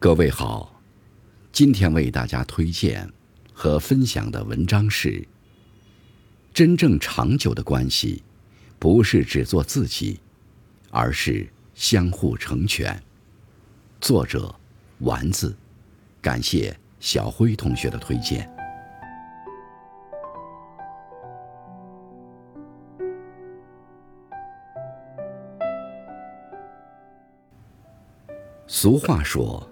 各位好，今天为大家推荐和分享的文章是：真正长久的关系，不是只做自己，而是相互成全。作者丸子，感谢小辉同学的推荐。俗话说。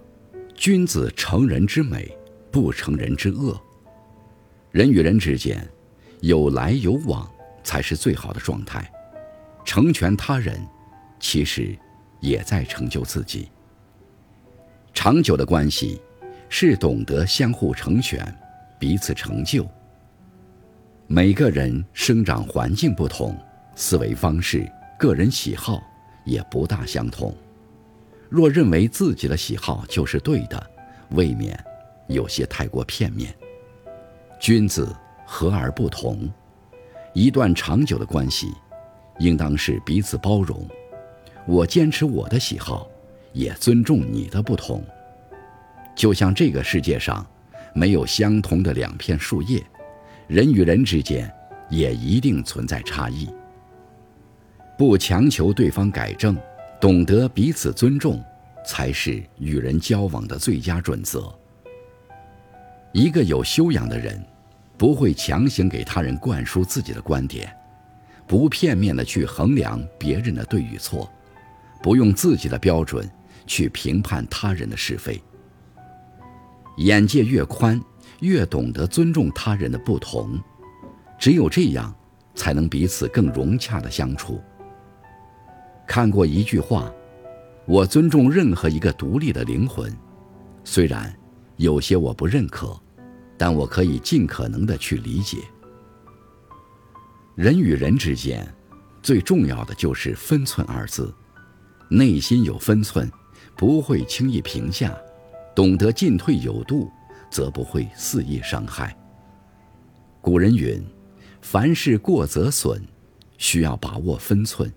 君子成人之美，不成人之恶。人与人之间，有来有往才是最好的状态。成全他人，其实也在成就自己。长久的关系，是懂得相互成全，彼此成就。每个人生长环境不同，思维方式、个人喜好也不大相同。若认为自己的喜好就是对的，未免有些太过片面。君子和而不同，一段长久的关系，应当是彼此包容。我坚持我的喜好，也尊重你的不同。就像这个世界上没有相同的两片树叶，人与人之间也一定存在差异。不强求对方改正。懂得彼此尊重，才是与人交往的最佳准则。一个有修养的人，不会强行给他人灌输自己的观点，不片面的去衡量别人的对与错，不用自己的标准去评判他人的是非。眼界越宽，越懂得尊重他人的不同，只有这样，才能彼此更融洽的相处。看过一句话，我尊重任何一个独立的灵魂，虽然有些我不认可，但我可以尽可能的去理解。人与人之间，最重要的就是分寸二字，内心有分寸，不会轻易评价，懂得进退有度，则不会肆意伤害。古人云：“凡事过则损”，需要把握分寸。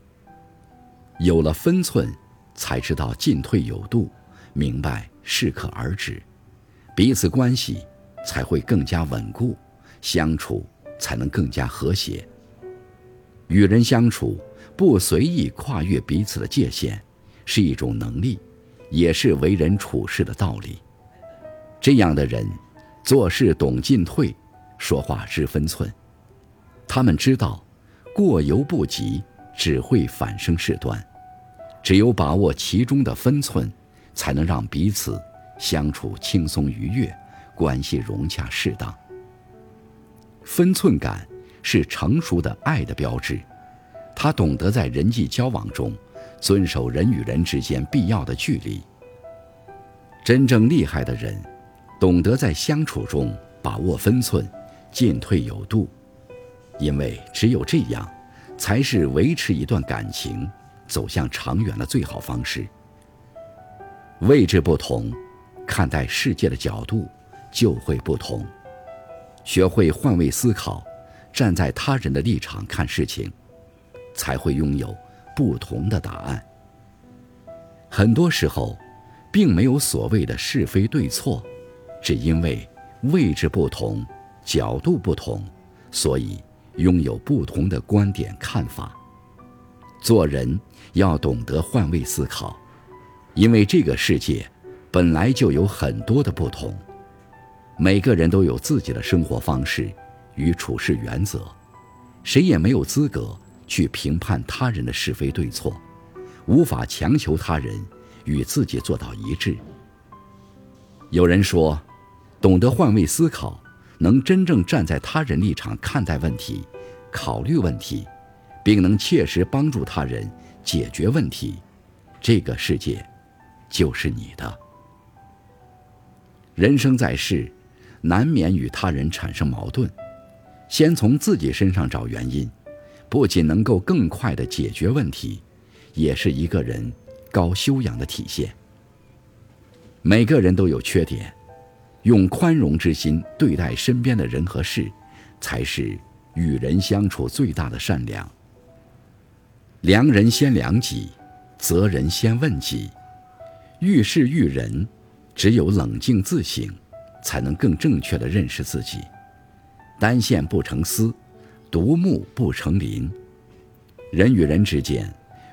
有了分寸，才知道进退有度，明白适可而止，彼此关系才会更加稳固，相处才能更加和谐。与人相处，不随意跨越彼此的界限，是一种能力，也是为人处事的道理。这样的人，做事懂进退，说话知分寸。他们知道，过犹不及，只会反生事端。只有把握其中的分寸，才能让彼此相处轻松愉悦，关系融洽适当。分寸感是成熟的爱的标志，他懂得在人际交往中遵守人与人之间必要的距离。真正厉害的人，懂得在相处中把握分寸，进退有度，因为只有这样，才是维持一段感情。走向长远的最好方式。位置不同，看待世界的角度就会不同。学会换位思考，站在他人的立场看事情，才会拥有不同的答案。很多时候，并没有所谓的是非对错，只因为位置不同、角度不同，所以拥有不同的观点看法。做人要懂得换位思考，因为这个世界本来就有很多的不同，每个人都有自己的生活方式与处事原则，谁也没有资格去评判他人的是非对错，无法强求他人与自己做到一致。有人说，懂得换位思考，能真正站在他人立场看待问题，考虑问题。并能切实帮助他人解决问题，这个世界就是你的。人生在世，难免与他人产生矛盾，先从自己身上找原因，不仅能够更快的解决问题，也是一个人高修养的体现。每个人都有缺点，用宽容之心对待身边的人和事，才是与人相处最大的善良。量人先量己，责人先问己，遇事遇人，只有冷静自省，才能更正确地认识自己。单线不成丝，独木不成林。人与人之间，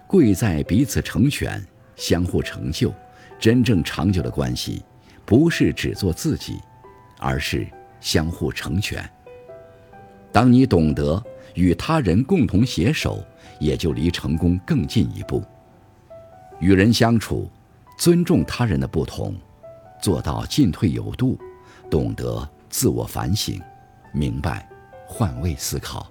贵在彼此成全，相互成就。真正长久的关系，不是只做自己，而是相互成全。当你懂得与他人共同携手，也就离成功更进一步。与人相处，尊重他人的不同，做到进退有度，懂得自我反省，明白换位思考。